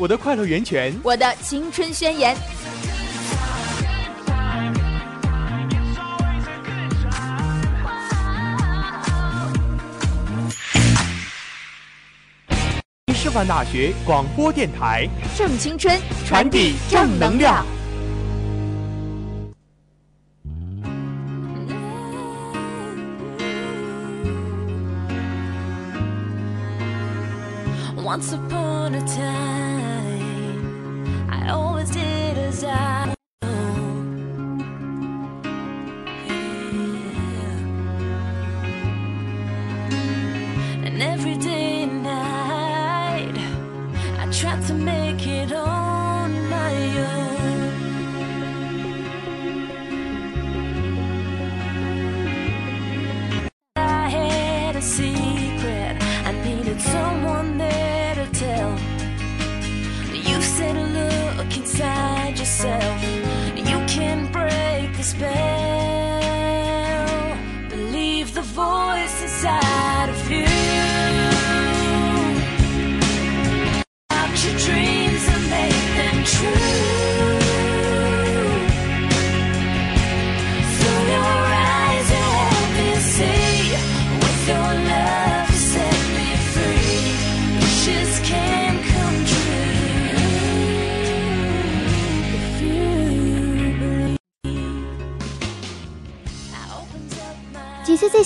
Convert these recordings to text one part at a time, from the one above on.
我的快乐源泉，我的青春宣言。师范大学广播电台，正青春，传递正能量。Once upon a time,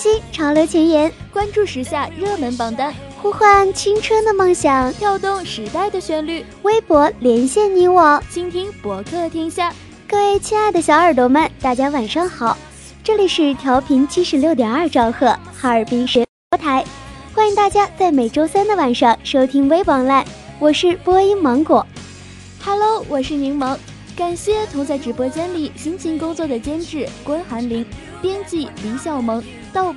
新潮流前沿，关注时下热门榜单，呼唤青春的梦想。跳动时代的旋律，微博连线你我，倾听博客天下。各位亲爱的小耳朵们，大家晚上好，这里是调频七十六点二兆赫哈尔滨神播台，欢迎大家在每周三的晚上收听微博烂我是播音芒果。Hello，我是柠檬，感谢同在直播间里辛勤工作的监制关寒林、编辑李小萌、到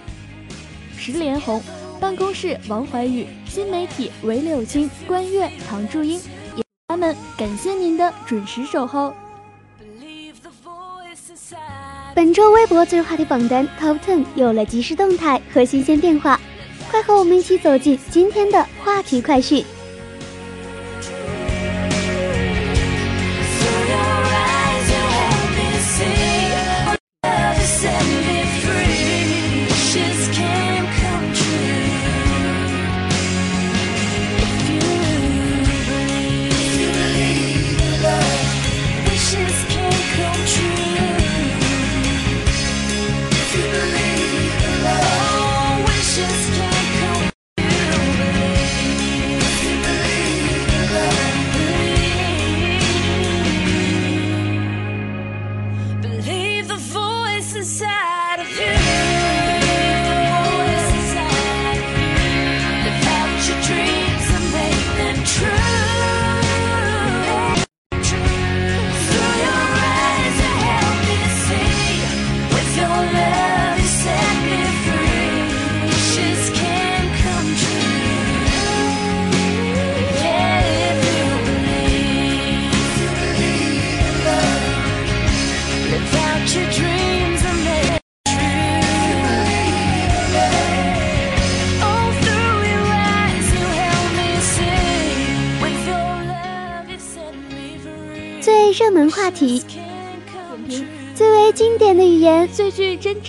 石连红、办公室王怀宇、新媒体韦柳青、关悦、唐祝英，也他们感谢您的准时守候。本周微博最热话题榜单 Top Ten 有了即时动态和新鲜变化，快和我们一起走进今天的话题快讯。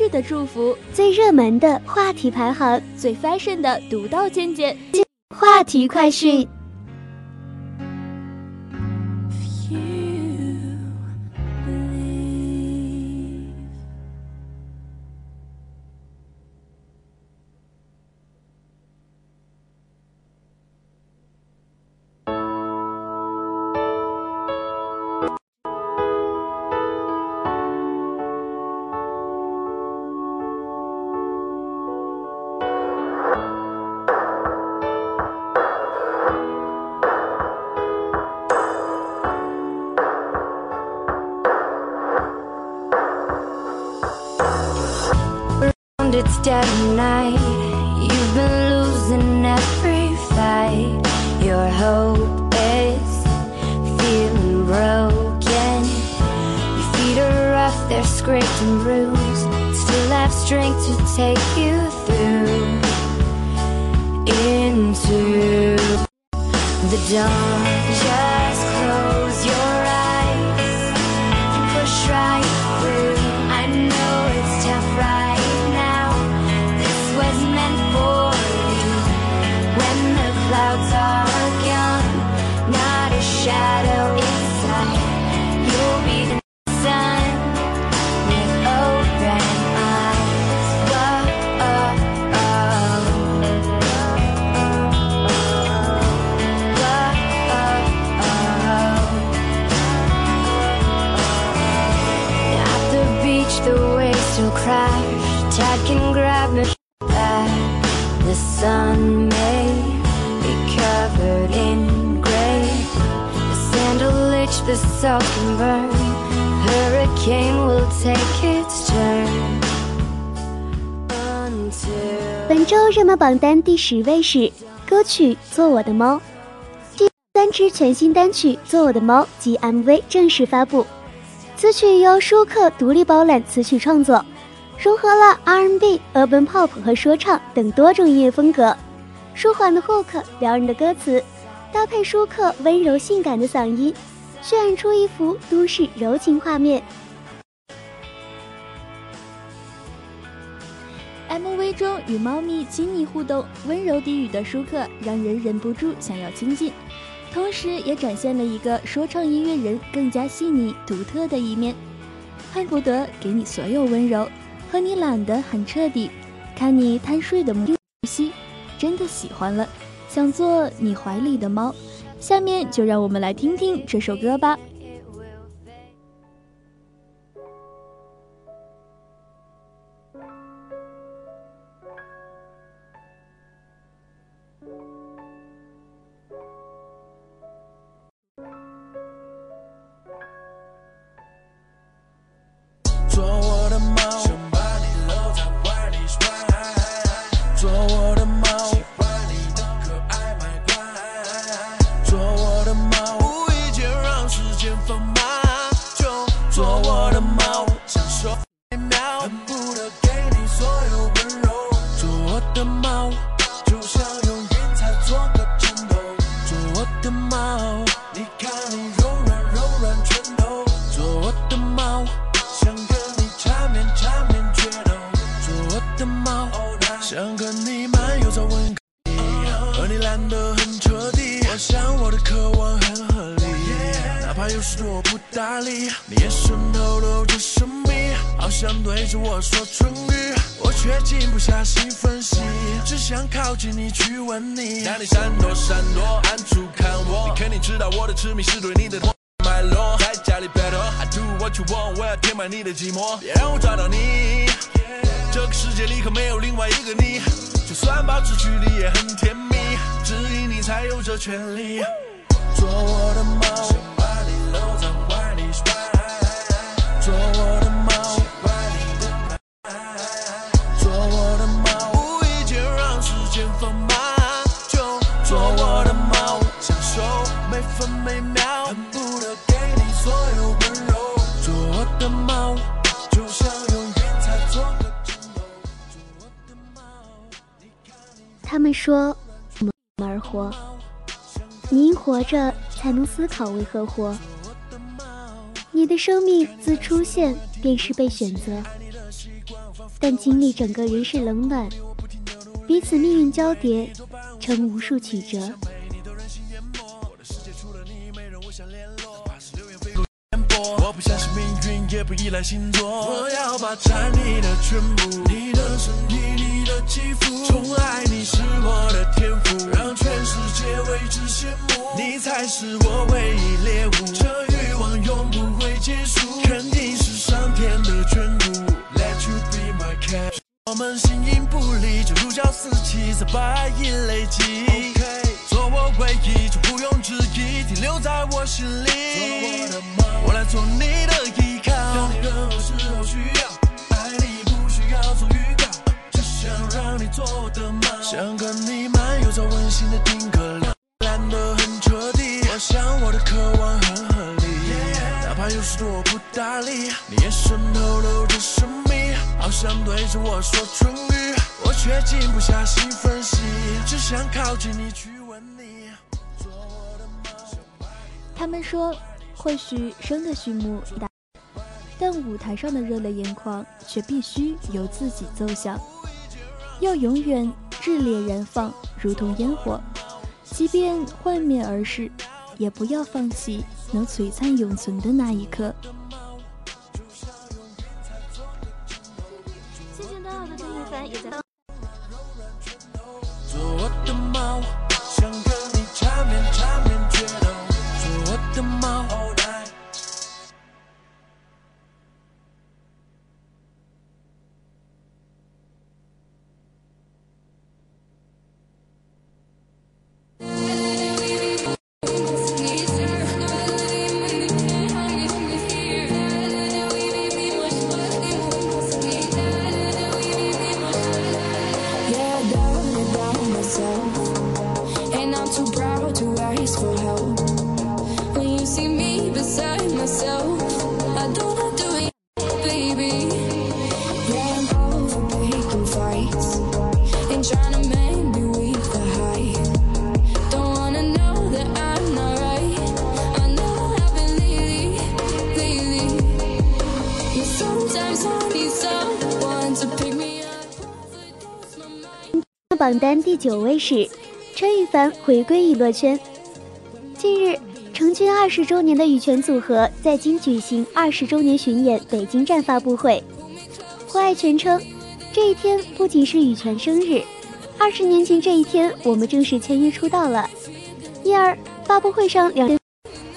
的祝福，最热门的话题排行，最 fashion 的独到见解。话题快讯。waves still crash. Tide can grab me back. The sun may be covered in gray. The sand will itch, the salt can burn. Hurricane will take its turn. Until 本周热门榜单第十位是歌曲《做我的猫》，第三支全新单曲《做我的猫》及 MV 正式发布。 此曲由舒克独立包揽词曲创作，融合了 R&B、Urban Pop 和说唱等多种音乐风格。舒缓的 hook、撩人的歌词，搭配舒克温柔性感的嗓音，渲染出一幅都市柔情画面。MV 中与猫咪亲密互动、温柔低语的舒克，让人忍不住想要亲近，同时也展现了一个说唱音乐人更加细腻、独特的一面。恨不得给你所有温柔，和你懒得很彻底，看你贪睡的呼吸，真的喜欢了，想做你怀里的猫。下面就让我们来听听这首歌吧。“他们说，我们而活，您活着才能思考为何活。你的生命自出现便是被选择，但经历整个人世冷暖，彼此命运交叠，成无数曲折。我不相信命运，也不依赖星座。我要霸占你的全部，你的身体，你的肌肤。宠爱你是我的天赋，让全世界为之羡慕。你才是我唯一猎物，这欲望永不会结束，肯定是上天的眷顾。Let you be my cat。我们形影不离，就如胶似漆，在白银累积。做我唯一，就毋庸置疑，停留在我心里。我我来做你的依靠，当你任何时候需要，爱你不需要做预告，只想让你做我的猫，想跟你漫游在温馨的丁克寮，懒得很彻底。我想我的渴望很合理，哪怕有时多不搭理，你眼神透露着神秘，好像对着我说春语，我却静不下心分析，只想靠近你去他们说，或许生的序幕大，但舞台上的热泪盈眶却必须由自己奏响。要永远炽烈燃放，如同烟火，即便幻灭而逝，也不要放弃能璀璨永存的那一刻。榜单第九位是陈羽凡回归娱乐圈。近日，成军二十周年的羽泉组合在京举行二十周年巡演北京站发布会。胡爱全称，这一天不仅是羽泉生日，二十年前这一天，我们正式签约出道了。因而，发布会上两人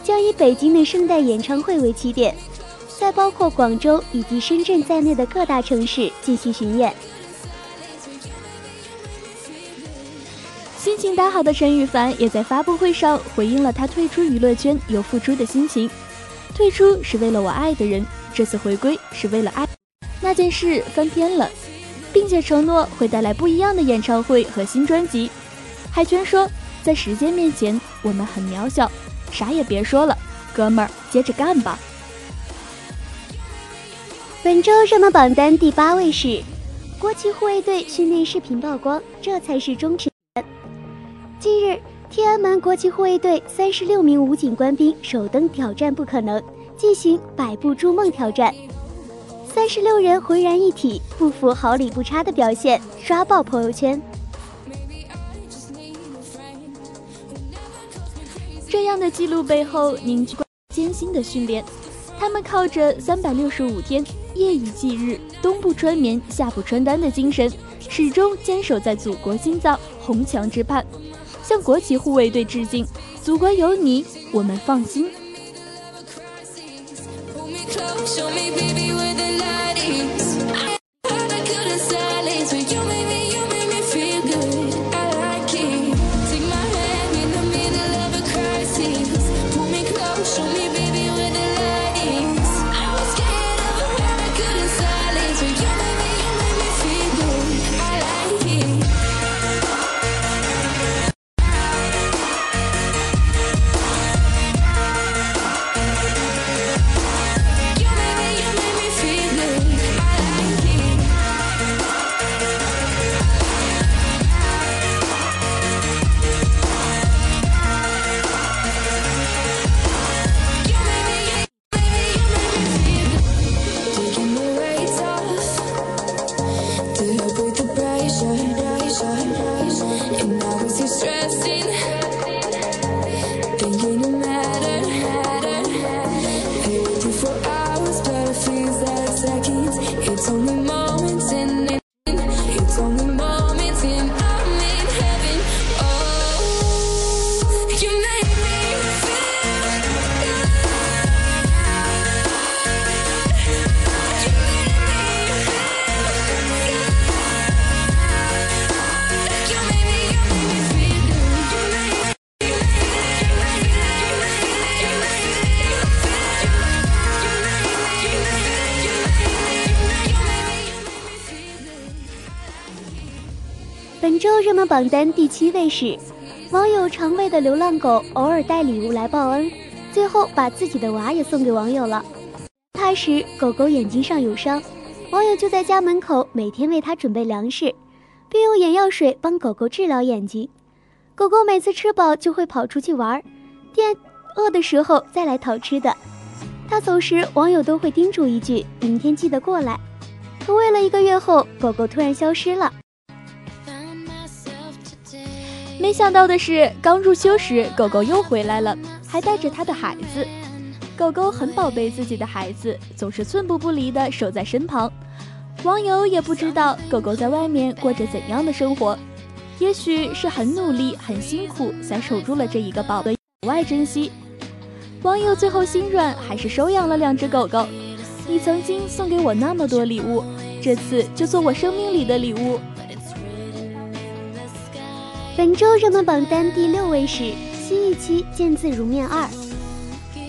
将以北京的盛大演唱会为起点，在包括广州以及深圳在内的各大城市进行巡演。心情大好的陈羽凡也在发布会上回应了他退出娱乐圈有付出的心情。退出是为了我爱的人，这次回归是为了爱。那件事翻篇了，并且承诺会带来不一样的演唱会和新专辑。海泉说，在时间面前，我们很渺小，啥也别说了，哥们儿，接着干吧。本周热门榜单第八位是国旗护卫队训练视频曝光，这才是忠实。近日，天安门国旗护卫队三十六名武警官兵首登挑战不可能，进行百步筑梦挑战。三十六人浑然一体，不服毫厘不差的表现，刷爆朋友圈。这样的记录背后凝聚艰辛的训练，他们靠着三百六十五天夜以继日、冬不穿棉、夏不穿单的精神，始终坚守在祖国心脏红墙之畔，向国旗护卫队致敬。祖国有你，我们放心。榜单第七位是，网友常喂的流浪狗偶尔带礼物来报恩，最后把自己的娃也送给网友了。他时狗狗眼睛上有伤，网友就在家门口每天为它准备粮食，并用眼药水帮狗狗治疗眼睛。狗狗每次吃饱就会跑出去玩，店饿的时候再来讨吃的。他走时，网友都会叮嘱一句：“明天记得过来。”可喂了一个月后，狗狗突然消失了。没想到的是，刚入秋时，狗狗又回来了，还带着它的孩子。狗狗很宝贝自己的孩子，总是寸步不离地守在身旁。网友也不知道狗狗在外面过着怎样的生活，也许是很努力、很辛苦才守住了这一个宝贝，格外珍惜。网友最后心软，还是收养了两只狗狗。你曾经送给我那么多礼物，这次就做我生命里的礼物。本周热门榜单第六位是新一期《见字如面二》。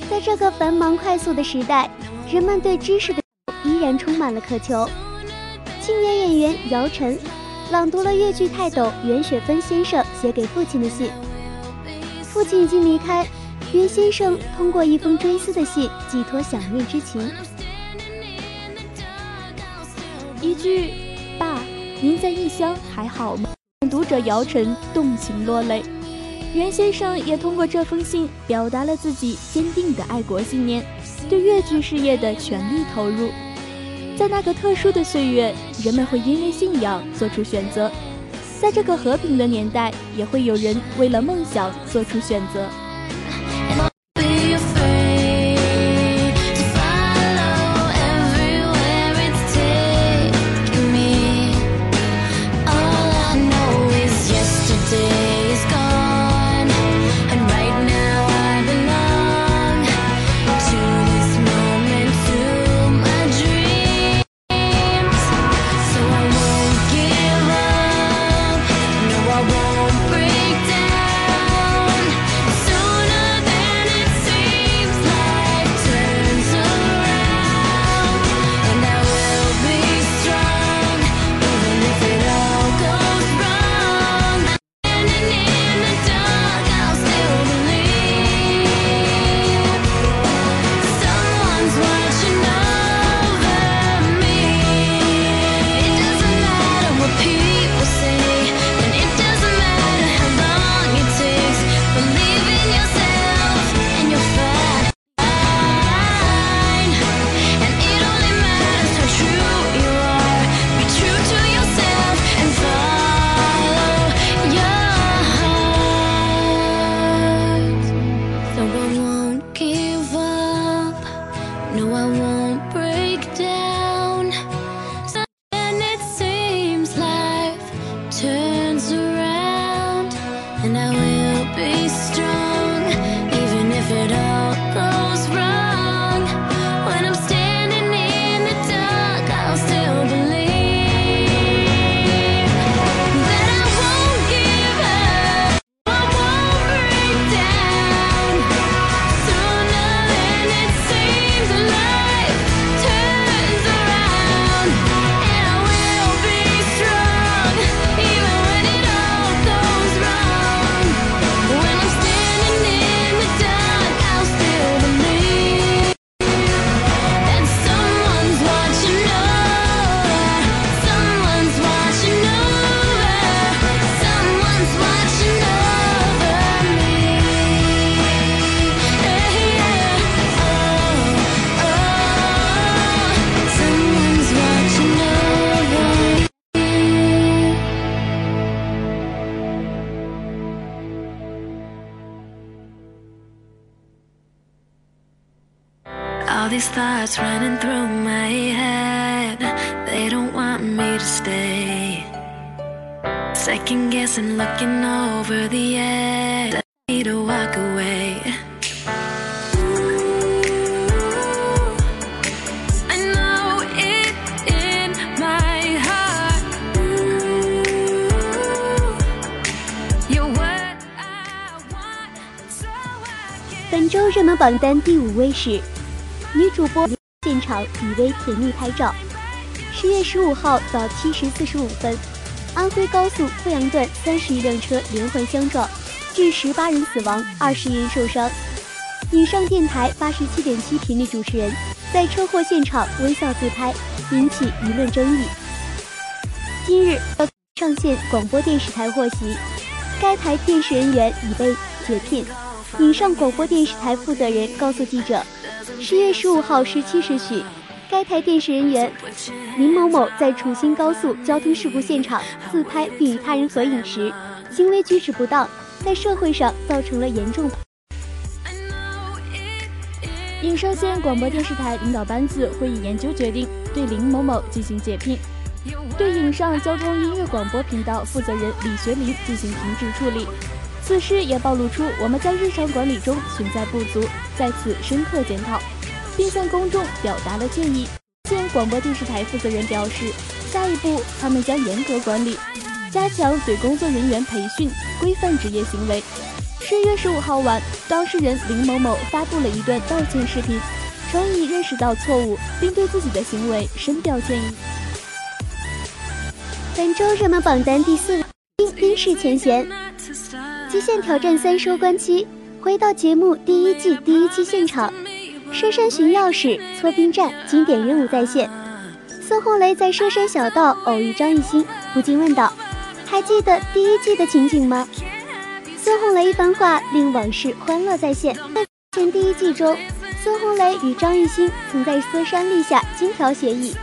在这个繁忙快速的时代，人们对知识的依然充满了渴求。青年演员姚晨朗读了越剧泰斗袁雪芬先生写给父亲的信。父亲已经离开，袁先生通过一封追思的信寄托想念之情。一句“爸，您在异乡还好吗？”读者姚晨动情落泪，袁先生也通过这封信表达了自己坚定的爱国信念，对越剧事业的全力投入。在那个特殊的岁月，人们会因为信仰做出选择；在这个和平的年代，也会有人为了梦想做出选择。thoughts running through my head, they don't want me to stay. Second guessing, looking over the edge, I need to walk away. I know it in my heart. You're what I want, so I can. 本周热门榜单第五位是 女主播现场以为甜蜜拍照。十月十五号早七时四十五分，安徽高速阜阳段三十一辆车连环相撞，致十八人死亡，二十人受伤。以上电台八十七点七频率主持人在车祸现场微笑自拍，引起舆论争议。今日上线广播电视台获悉，该台电视人员已被解聘。以上广播电视台负责人告诉记者，十月十五号十七时许，该台电视人员林某某在楚新高速交通事故现场自拍并与他人合影时，行为举止不当，在社会上造成了严重。影上县广播电视台领导班子会议研究决定，对林某某进行解聘，对影上交通音乐广播频道负责人李学林进行停职处理。此事也暴露出我们在日常管理中存在不足，在此深刻检讨，并向公众表达了建议。现广播电视台负责人表示，下一步他们将严格管理，加强对工作人员培训，规范职业行为。十月十五号晚，当事人林某某发布了一段道歉视频，称已认识到错误，并对自己的行为深表歉意。本周热门榜单第四位，冰释前嫌。《极限挑战三》收官期，回到节目第一季第一期现场，佘山寻钥匙、搓冰战经典任务再现。孙红雷在佘山小道偶遇张艺兴，不禁问道：“还记得第一季的情景吗？”孙红雷一番话令往事欢乐再现。在前第一季中，孙红雷与张艺兴曾在佘山立下金条协议，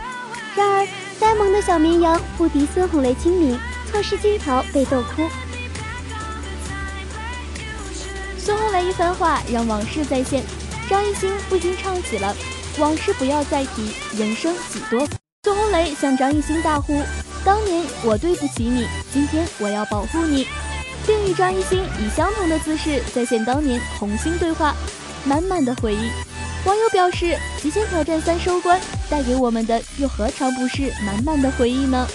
然而呆萌的小绵羊不敌孙红雷精明，错失金条被逗哭。孙红雷一番话让往事再现，张艺兴不禁唱起了“往事不要再提，人生几多”。孙红雷向张艺兴大呼：“当年我对不起你，今天我要保护你。”并与张艺兴以相同的姿势再现当年红星对话，满满的回忆。网友表示，《极限挑战三》收官带给我们的又何尝不是满满的回忆呢？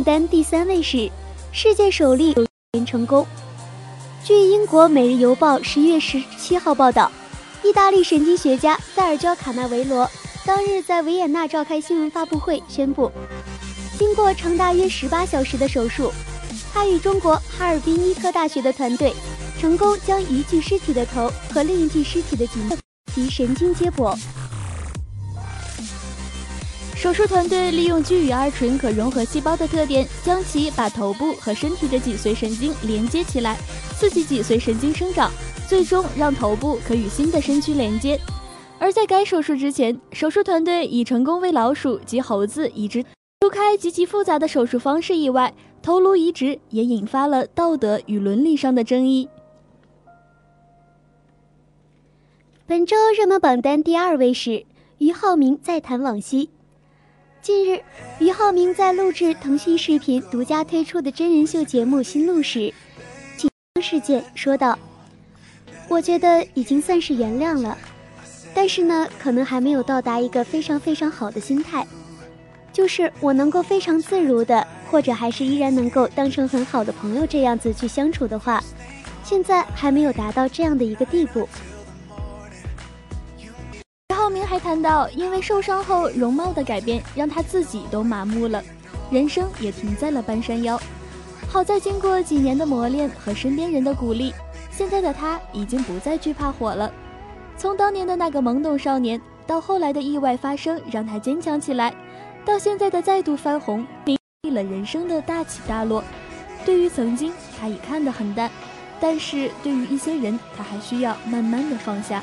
榜单第三位是世界首例有人成功。据英国《每日邮报》十一月十七号报道，意大利神经学家塞尔焦·卡纳维罗当日在维也纳召开新闻发布会，宣布，经过长达约十八小时的手术，他与中国哈尔滨医科大学的团队成功将一具尸体的头和另一具尸体的颈及神经接驳。手术团队利用聚乙二醇可融合细胞的特点，将其把头部和身体的脊髓神经连接起来，刺激脊髓神经生长，最终让头部可与新的身躯连接。而在该手术之前，手术团队已成功为老鼠及猴子移植。除开极其复杂的手术方式以外，头颅移植也引发了道德与伦理上的争议。本周热门榜单第二位是俞灏明再谈往昔。近日，俞灏明在录制腾讯视频独家推出的真人秀节目《新路》时，事件说道：“我觉得已经算是原谅了，但是呢，可能还没有到达一个非常非常好的心态，就是我能够非常自如的，或者还是依然能够当成很好的朋友这样子去相处的话，现在还没有达到这样的一个地步。”明还谈到，因为受伤后容貌的改变，让他自己都麻木了，人生也停在了半山腰。好在经过几年的磨练和身边人的鼓励，现在的他已经不再惧怕火了。从当年的那个懵懂少年，到后来的意外发生让他坚强起来，到现在的再度翻红，经历了人生的大起大落。对于曾经，他已看得很淡，但是对于一些人，他还需要慢慢的放下。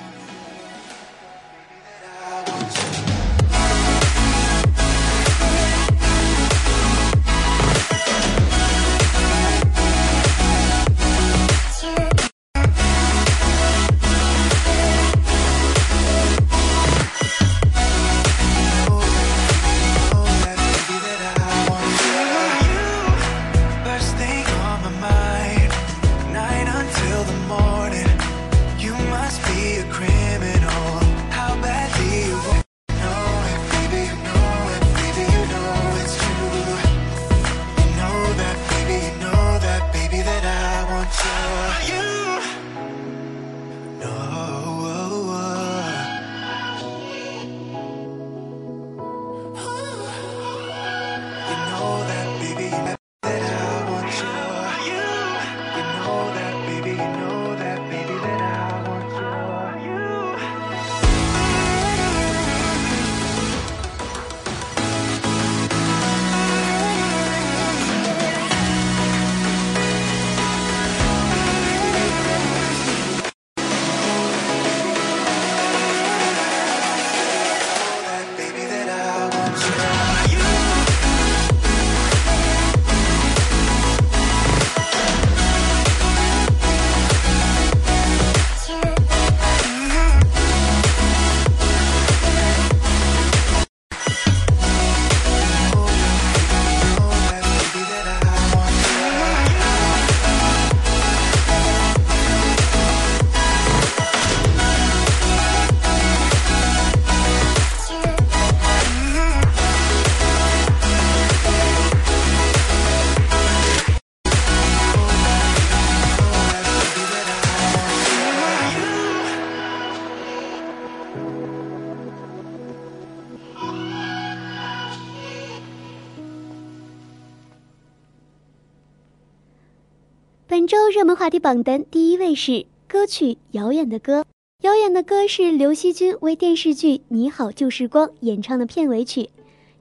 周热门话题榜单第一位是歌曲《遥远的歌》。《遥远的歌》是刘惜君为电视剧《你好旧时光》演唱的片尾曲，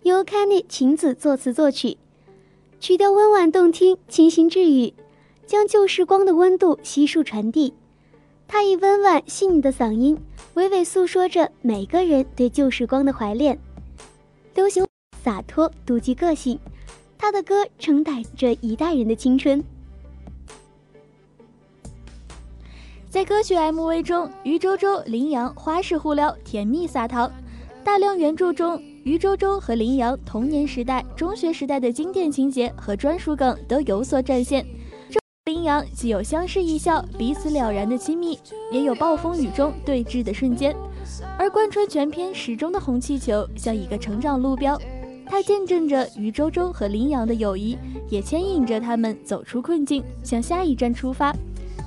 由 Kenny 晴子作词作曲，曲调温婉动听，清新治愈，将旧时光的温度悉数传递。他以温婉细腻的嗓音，娓娓诉说着每个人对旧时光的怀恋。流行洒脱，独具个性，他的歌承载着一代人的青春。在歌曲 MV 中，余周周、林阳花式互撩，甜蜜撒糖。大量原著中，余周周和林阳童年时代、中学时代的经典情节和专属梗都有所展现。这，林阳既有相视一笑，彼此了然的亲密，也有暴风雨中对峙的瞬间，而贯穿全篇始终的红气球像一个成长路标。它见证着余周周和林阳的友谊，也牵引着他们走出困境，向下一站出发。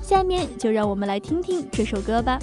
下面就让我们来听听这首歌吧。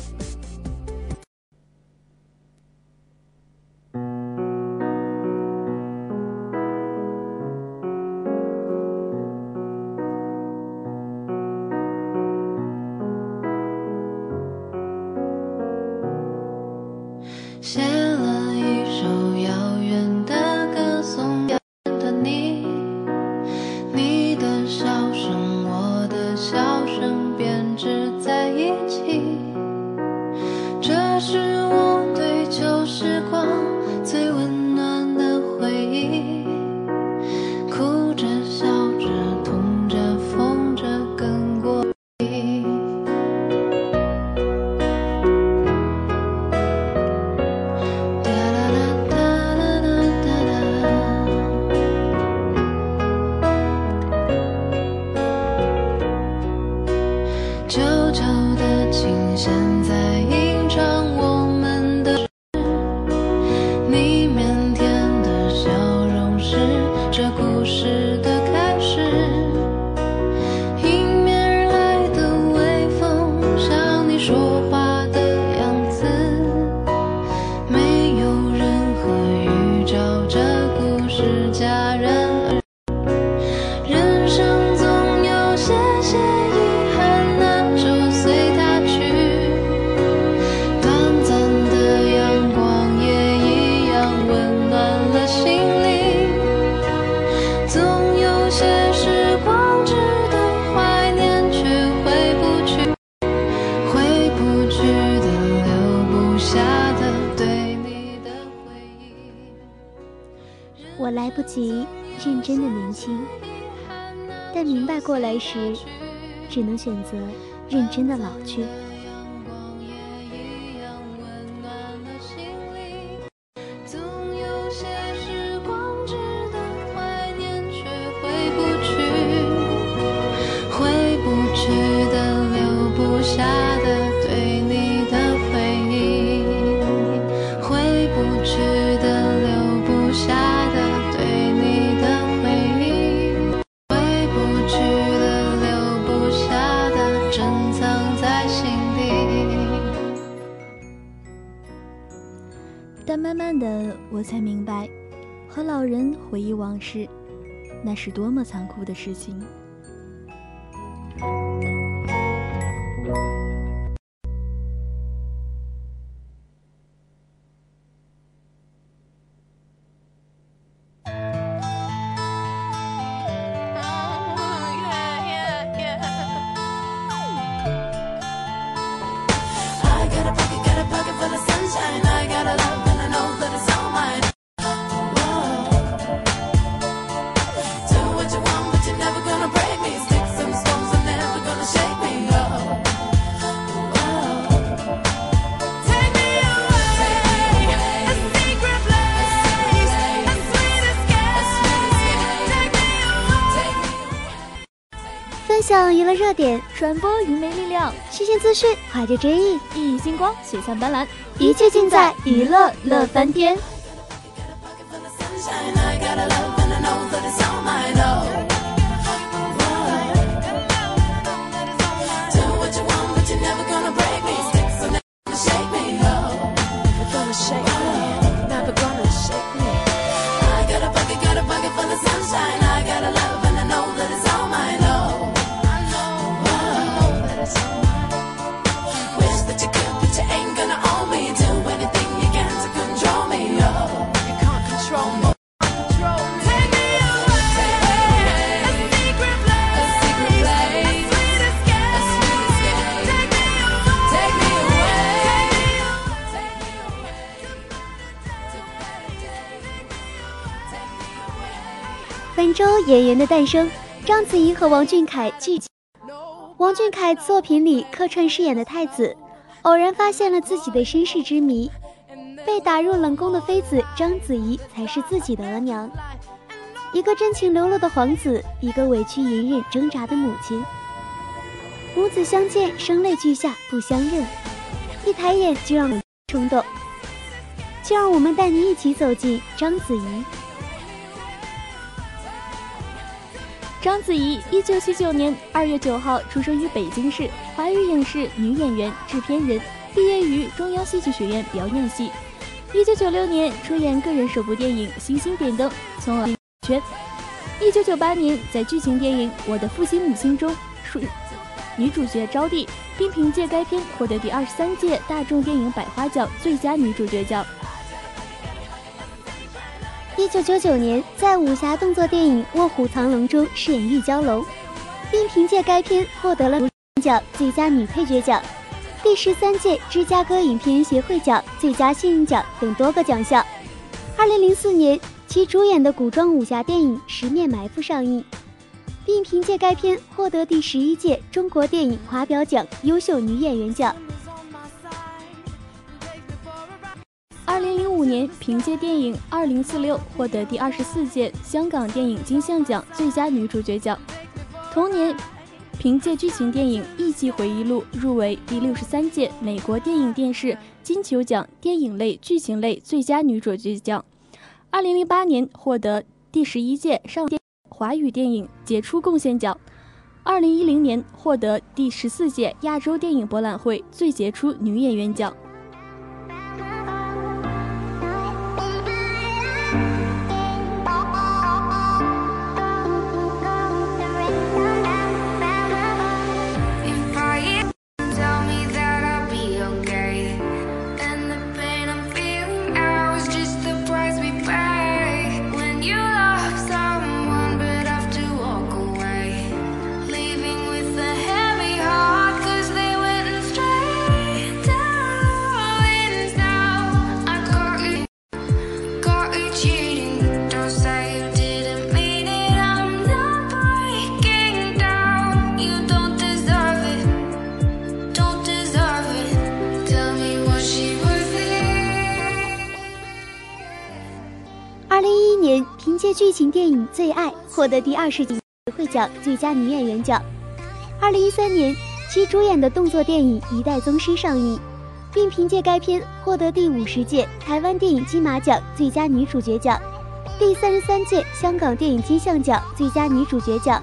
时只能选择认真的老去。是多么残酷的事情。点传播愚昧力量，新鲜资讯，跨界追忆，熠熠星光，璀璨斑斓，一切尽在娱乐乐翻天。周演员的诞生，章子怡和王俊凯剧王俊凯作品里客串饰演的太子，偶然发现了自己的身世之谜，被打入冷宫的妃子章子怡才是自己的额娘。一个真情流露的皇子，一个委屈隐忍挣扎的母亲。母子相见，声泪俱下，不相认。一抬眼就让人冲动，就让我们带你一起走进章子怡。章子怡，一九七九年二月九号出生于北京市，华语影视女演员、制片人，毕业于中央戏剧学院表演系。一九九六年出演个人首部电影《星星点灯》，从而圈。一九九八年在剧情电影《我的父亲母亲》中属女主角招娣，并凭借该片获得第二十三届大众电影百花奖最佳女主角奖。一九九九年，在武侠动作电影《卧虎藏龙》中饰演玉娇龙，并凭借该片获得了奖最佳女配角奖、第十三届芝加哥影片协会奖最佳新人奖等多个奖项。二零零四年，其主演的古装武侠电影《十面埋伏》上映，并凭借该片获得第十一届中国电影华表奖优秀女演员奖。二零零五年，凭借电影《二零四六》获得第二十四届香港电影金像奖最佳女主角奖。同年，凭借剧情电影《艺伎回忆录》入围第六十三届美国电影电视金球奖电影类剧情类最佳女主角奖。二零零八年，获得第十一届上电华语电影杰出贡献奖。二零一零年，获得第十四届亚洲电影博览会最杰出女演员奖。剧情电影《最爱》获得第二十届协会奖最佳女演员奖。二零一三年，其主演的动作电影《一代宗师》上映，并凭借该片获得第五十届台湾电影金马奖最佳女主角奖、第三十三届香港电影金像奖最佳女主角奖、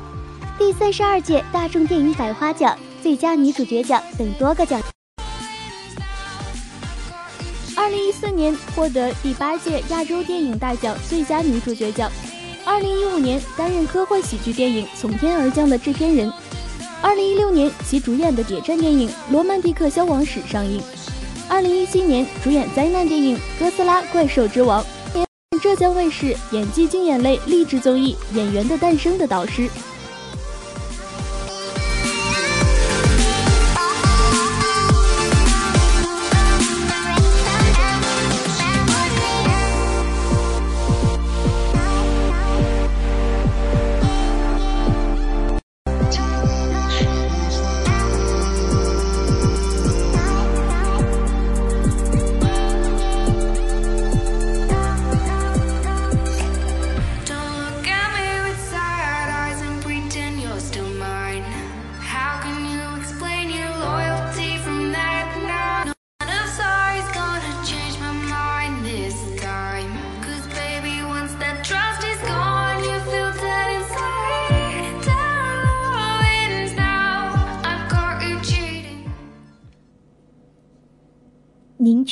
第三十二届大众电影百花奖最佳女主角奖等多个奖。二零一四年获得第八届亚洲电影大奖最佳女主角奖。二零一五年担任科幻喜剧电影《从天而降》的制片人。二零一六年其主演的谍战电影《罗曼蒂克消亡史》上映。二零一七年主演灾难电影《哥斯拉：怪兽之王》，浙江卫视演技竞演类励志综艺《演员的诞生》的导师。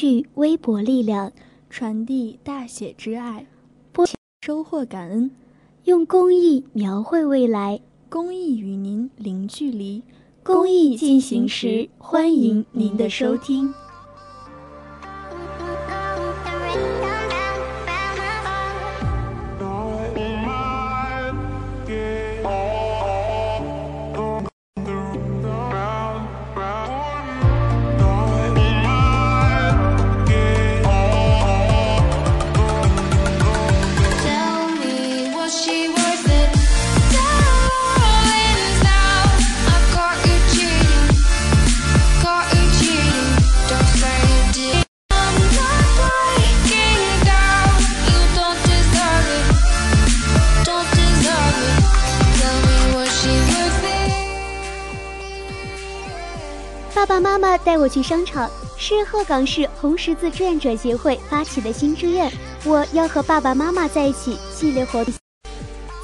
聚微薄力量，传递大写之爱，播收获感恩，用公益描绘未来。公益与您零距离，公益进行时，欢迎您的收听。妈妈带我去商场，是鹤岗市红十字志愿者协会发起的新志愿“我要和爸爸妈妈在一起”系列活动。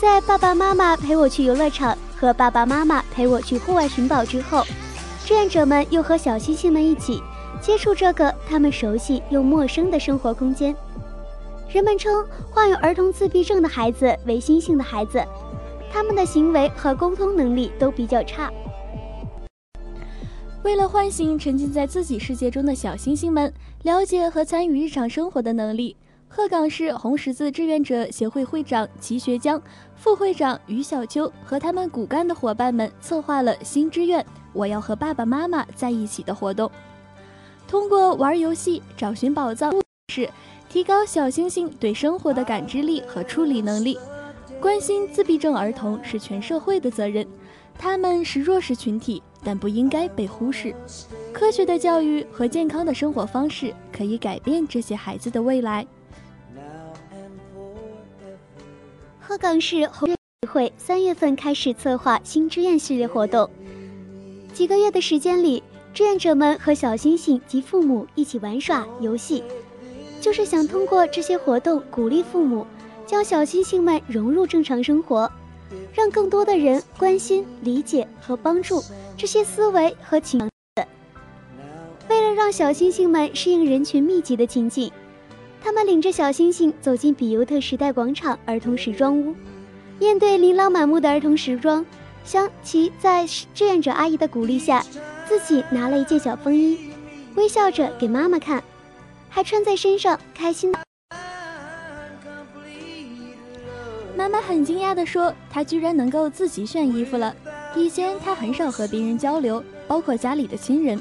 在爸爸妈妈陪我去游乐场和爸爸妈妈陪我去户外寻宝之后，志愿者们又和小星星们一起接触这个他们熟悉又陌生的生活空间。人们称患有儿童自闭症的孩子为“星星的孩子”，他们的行为和沟通能力都比较差。为了唤醒沉浸在自己世界中的小星星们，了解和参与日常生活的能力，鹤岗市红十字志愿者协会会长齐学江、副会长于小秋和他们骨干的伙伴们策划了“新志愿我要和爸爸妈妈在一起”的活动。通过玩游戏、找寻宝藏是提高小星星对生活的感知力和处理能力。关心自闭症儿童是全社会的责任，他们是弱势群体。但不应该被忽视。科学的教育和健康的生活方式可以改变这些孩子的未来。鹤岗市红十会三月份开始策划新志愿系列活动，几个月的时间里，志愿者们和小星星及父母一起玩耍游戏，就是想通过这些活动鼓励父母将小星星们融入正常生活。让更多的人关心、理解和帮助这些思维和情绪。为了让小星星们适应人群密集的情景，他们领着小星星走进比尤特时代广场儿童时装屋。面对琳琅满目的儿童时装，香琪在志愿者阿姨的鼓励下，自己拿了一件小风衣，微笑着给妈妈看，还穿在身上，开心。妈妈很惊讶地说：“她居然能够自己选衣服了。以前她很少和别人交流，包括家里的亲人。”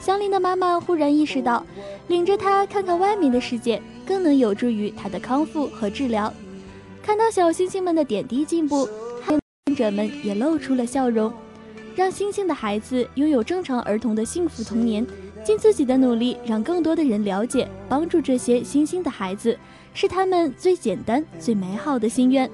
香菱的妈妈忽然意识到，领着她看看外面的世界，更能有助于她的康复和治疗。看到小星星们的点滴进步，志愿者们也露出了笑容。让星星的孩子拥有正常儿童的幸福童年，尽自己的努力，让更多的人了解、帮助这些星星的孩子。是他们最简单、最美好的心愿。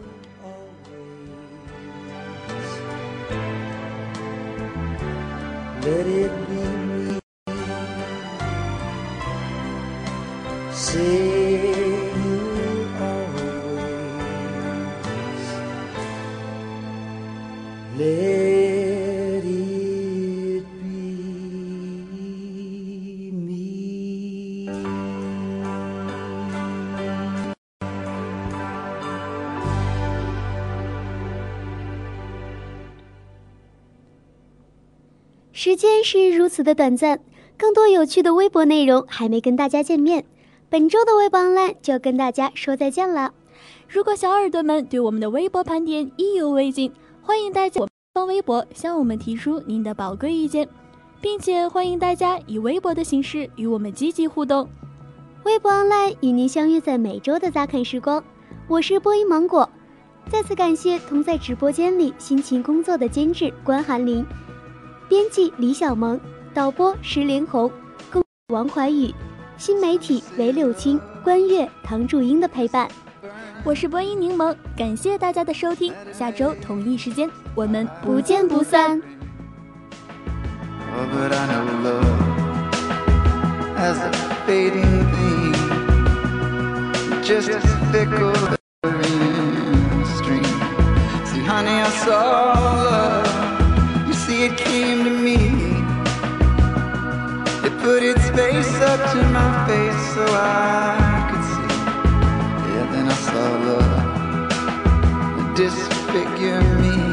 时间是如此的短暂，更多有趣的微博内容还没跟大家见面。本周的微博 online 就要跟大家说再见了。如果小耳朵们对我们的微博盘点意犹未尽，欢迎大家官方微博向我们提出您的宝贵意见，并且欢迎大家以微博的形式与我们积极互动。微博 online 与您相约在每周的杂侃时光，我是播音芒果。再次感谢同在直播间里辛勤工作的监制关寒林、编辑李小萌、导播石连红、工王怀宇、新媒体韦柳青、关悦、唐祝英的陪伴。我是播音柠檬，感谢大家的收听，下周同一时间我们不见不散。Oh, but I know love as a fading thing, just as fickle as a stream. See, honey, I saw love. Put its face up to my face so I could see. Yeah, then I saw love disfigure me.